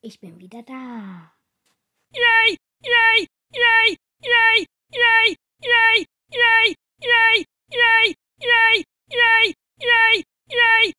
Ich bin wieder da. Yay! Yay! Yay! Yay! Yay! Yay! Yay! Yay! Yay! Yay! Yay! Yay!